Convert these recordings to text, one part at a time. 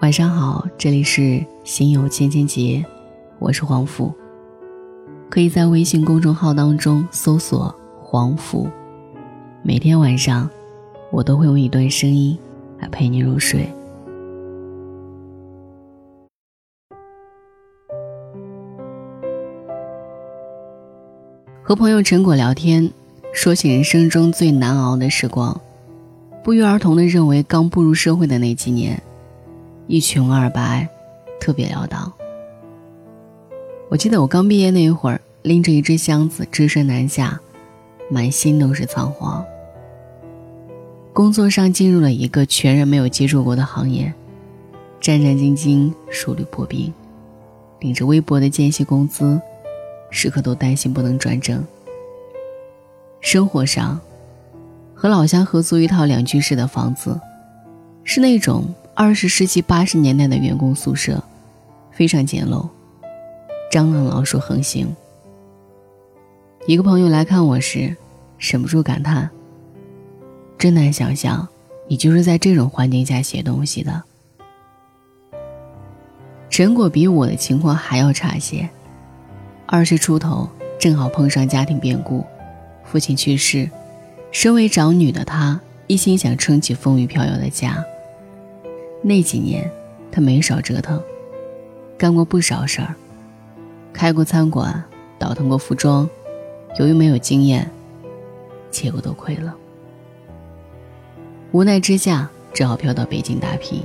晚上好，这里是心有千千结，我是黄甫。可以在微信公众号当中搜索“黄甫”，每天晚上我都会用一段声音来陪你入睡。和朋友陈果聊天，说起人生中最难熬的时光，不约而同的认为刚步入社会的那几年。一穷二白，特别潦倒。我记得我刚毕业那一会儿，拎着一只箱子，只身南下，满心都是仓皇。工作上进入了一个全然没有接触过的行业，战战兢兢，如履薄冰，领着微薄的间隙工资，时刻都担心不能转正。生活上，和老乡合租一套两居室的房子，是那种。二十世纪八十年代的员工宿舍，非常简陋，蟑螂老鼠横行。一个朋友来看我时，忍不住感叹：“真难想象，你就是在这种环境下写东西的。”陈果比我的情况还要差些，二十出头，正好碰上家庭变故，父亲去世，身为长女的她，一心想撑起风雨飘摇的家。那几年，他没少折腾，干过不少事儿，开过餐馆，倒腾过服装，由于没有经验，结果都亏了。无奈之下，只好飘到北京打拼，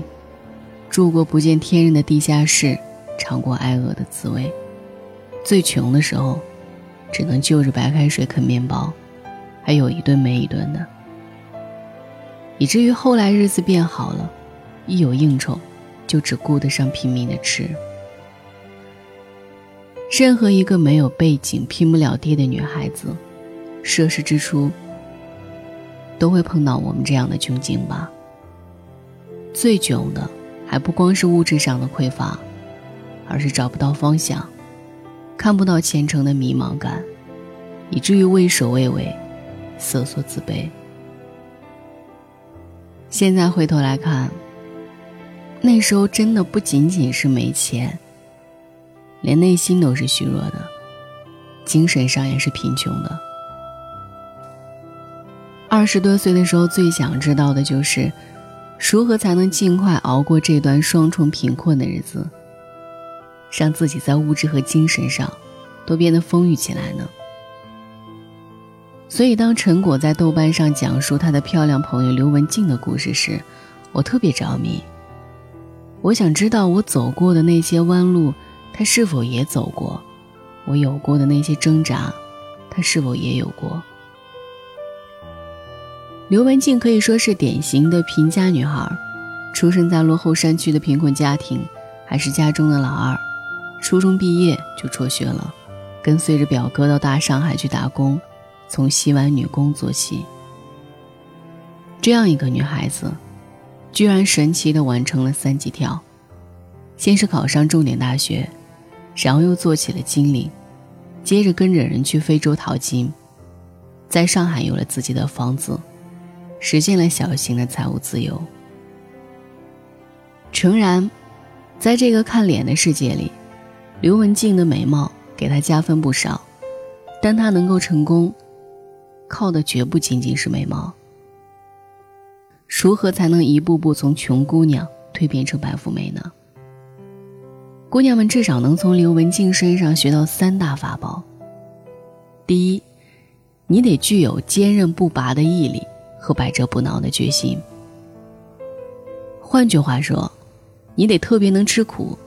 住过不见天日的地下室，尝过挨饿的滋味。最穷的时候，只能就着白开水啃面包，还有一顿没一顿的，以至于后来日子变好了。一有应酬，就只顾得上拼命的吃。任何一个没有背景、拼不了爹的女孩子，涉世之初，都会碰到我们这样的窘境吧。最囧的，还不光是物质上的匮乏，而是找不到方向，看不到前程的迷茫感，以至于畏首畏尾，瑟缩自卑。现在回头来看。那时候真的不仅仅是没钱，连内心都是虚弱的，精神上也是贫穷的。二十多岁的时候，最想知道的就是，如何才能尽快熬过这段双重贫困的日子，让自己在物质和精神上都变得丰裕起来呢？所以，当陈果在豆瓣上讲述他的漂亮朋友刘文静的故事时，我特别着迷。我想知道我走过的那些弯路，他是否也走过；我有过的那些挣扎，他是否也有过？刘文静可以说是典型的贫家女孩，出生在落后山区的贫困家庭，还是家中的老二。初中毕业就辍学了，跟随着表哥到大上海去打工，从洗碗女工做起。这样一个女孩子。居然神奇的完成了三级跳，先是考上重点大学，然后又做起了经理，接着跟着人去非洲淘金，在上海有了自己的房子，实现了小型的财务自由。诚然，在这个看脸的世界里，刘文静的美貌给她加分不少，但她能够成功，靠的绝不仅仅是美貌。如何才能一步步从穷姑娘蜕变成白富美呢？姑娘们至少能从刘文静身上学到三大法宝。第一，你得具有坚韧不拔的毅力和百折不挠的决心。换句话说，你得特别能吃苦。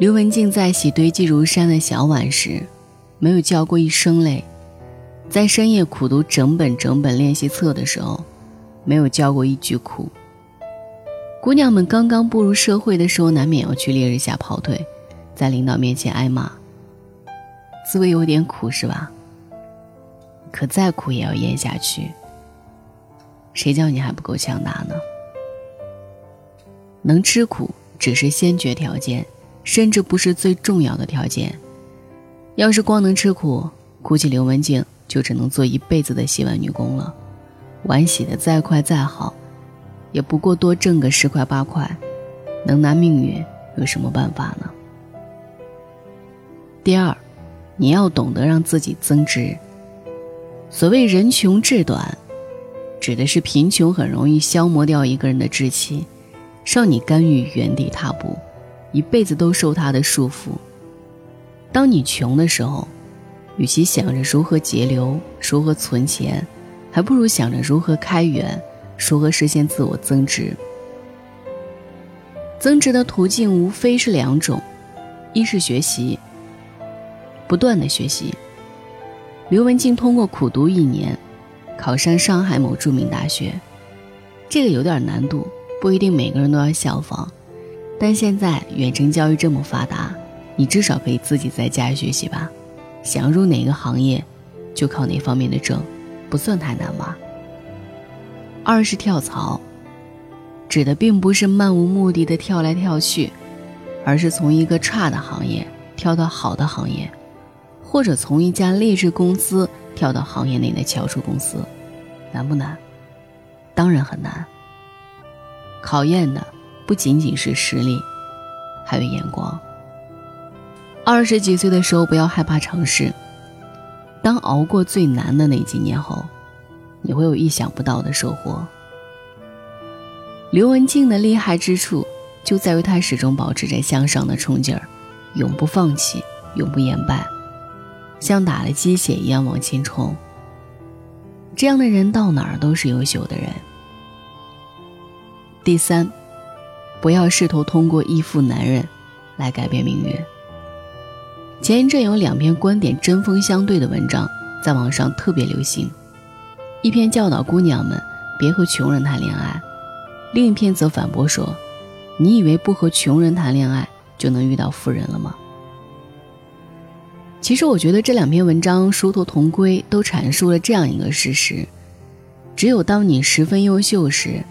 刘文静在洗堆积如山的小碗时，没有叫过一声累；在深夜苦读整本整本练习册的时候。没有叫过一句苦。姑娘们刚刚步入社会的时候，难免要去烈日下跑腿，在领导面前挨骂，滋味有点苦，是吧？可再苦也要咽下去。谁叫你还不够强大呢？能吃苦只是先决条件，甚至不是最重要的条件。要是光能吃苦，估计刘文静就只能做一辈子的洗碗女工了。碗洗的再快再好，也不过多挣个十块八块，能拿命运有什么办法呢？第二，你要懂得让自己增值。所谓人穷志短，指的是贫穷很容易消磨掉一个人的志气，让你甘于原地踏步，一辈子都受他的束缚。当你穷的时候，与其想着如何节流、如何存钱，还不如想着如何开源、如何实现自我增值。增值的途径无非是两种，一是学习，不断的学习。刘文静通过苦读一年，考上上海某著名大学，这个有点难度，不一定每个人都要效仿。但现在远程教育这么发达，你至少可以自己在家学习吧。想入哪个行业，就考哪方面的证，不算太难吧。二是跳槽。指的并不是漫无目的的跳来跳去，而是从一个差的行业跳到好的行业，或者从一家劣质公司跳到行业内的翘楚公司，难不难？当然很难。考验的不仅仅是实力，还有眼光。二十几岁的时候不要害怕尝试，当熬过最难的那几年后，你会有意想不到的收获。刘文静的厉害之处就在于她始终保持着向上的冲劲儿，永不放弃，永不言败，像打了鸡血一样往前冲。这样的人到哪儿都是优秀的人。第三，不要试图通过依附男人来改变命运。前一阵有两篇观点针锋相对的文章在网上特别流行，一篇教导姑娘们别和穷人谈恋爱。另一篇则反驳说：“你以为不和穷人谈恋爱就能遇到富人了吗？”其实，我觉得这两篇文章殊途同归，都阐述了这样一个事实：只有当你十分优秀时，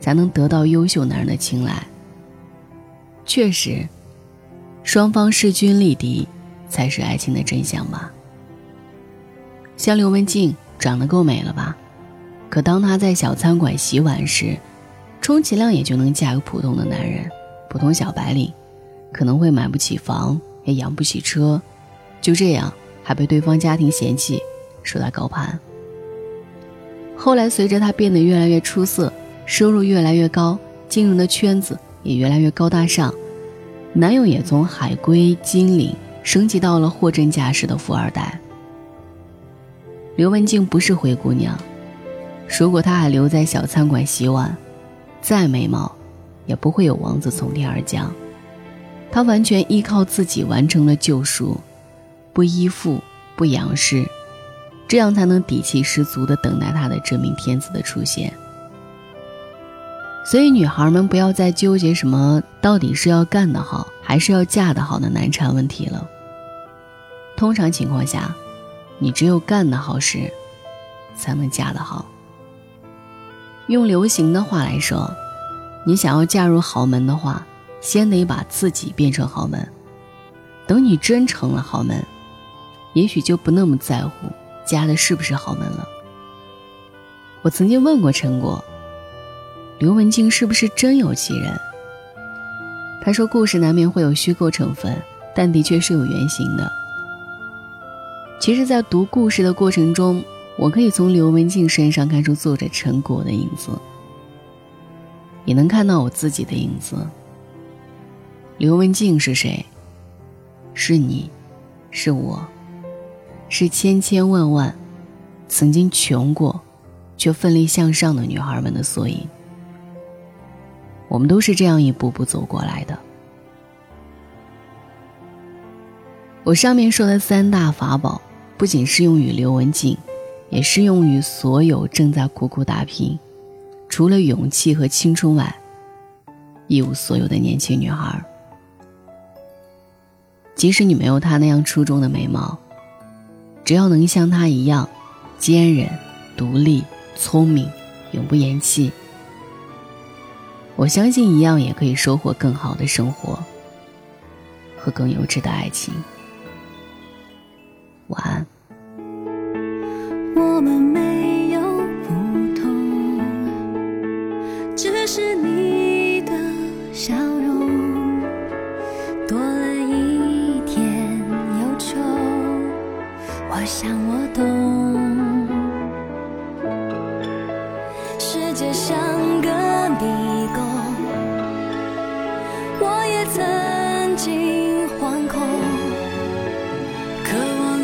才能得到优秀男人的青睐。确实，双方势均力敌才是爱情的真相吧。像刘文静长得够美了吧？可当她在小餐馆洗碗时，充其量也就能嫁个普通的男人，普通小白领，可能会买不起房，也养不起车，就这样还被对方家庭嫌弃，说她高攀。后来随着她变得越来越出色，收入越来越高，进入的圈子也越来越高大上，男友也从海归金领升级到了货真价实的富二代。刘文静不是灰姑娘，如果她还留在小餐馆洗碗。再美貌，也不会有王子从天而降。她完全依靠自己完成了救赎，不依附，不仰视，这样才能底气十足地等待她的真命天子的出现。所以，女孩们不要再纠结什么到底是要干得好，还是要嫁得好的难缠问题了。通常情况下，你只有干得好时，才能嫁得好。用流行的话来说，你想要嫁入豪门的话，先得把自己变成豪门。等你真成了豪门，也许就不那么在乎嫁的是不是豪门了。我曾经问过陈果，刘文静是不是真有其人？他说，故事难免会有虚构成分，但的确是有原型的。其实，在读故事的过程中。我可以从刘文静身上看出作者陈果的影子，也能看到我自己的影子。刘文静是谁？是你，是我，是千千万万曾经穷过却奋力向上的女孩们的缩影。我们都是这样一步步走过来的。我上面说的三大法宝，不仅适用于刘文静。也适用于所有正在苦苦打拼，除了勇气和青春外，一无所有的年轻女孩。即使你没有她那样出众的美貌，只要能像她一样坚韧、独立、聪明、永不言弃，我相信一样也可以收获更好的生活和更优质的爱情。晚安。我们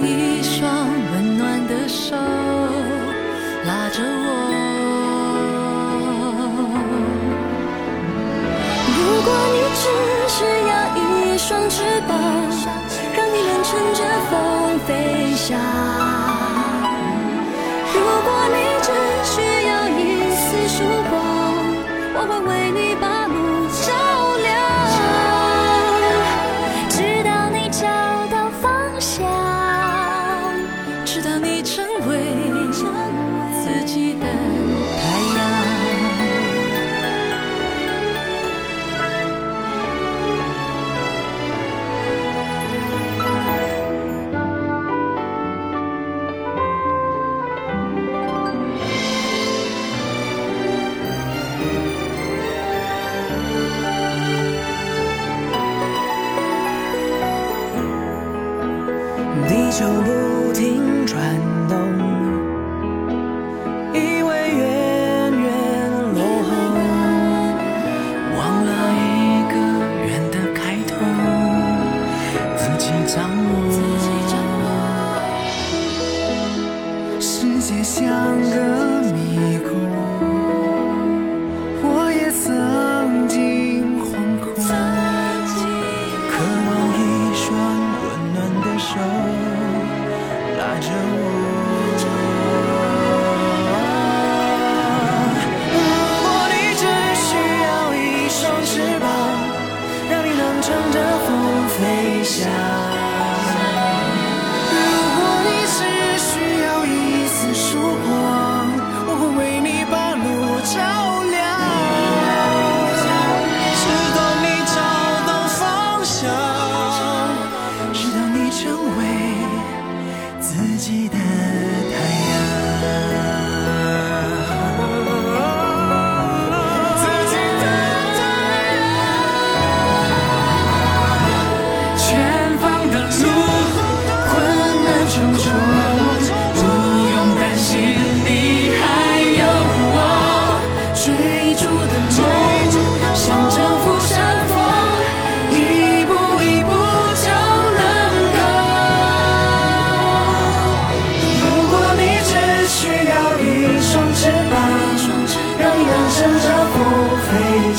一双温暖的手拉着我。如果你只需要一双翅膀让你能乘着风飞翔。球不停转动，以为远远落后，忘了一个圆的开头，自己掌握。世界像个迷宫，我也曾。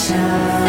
shine.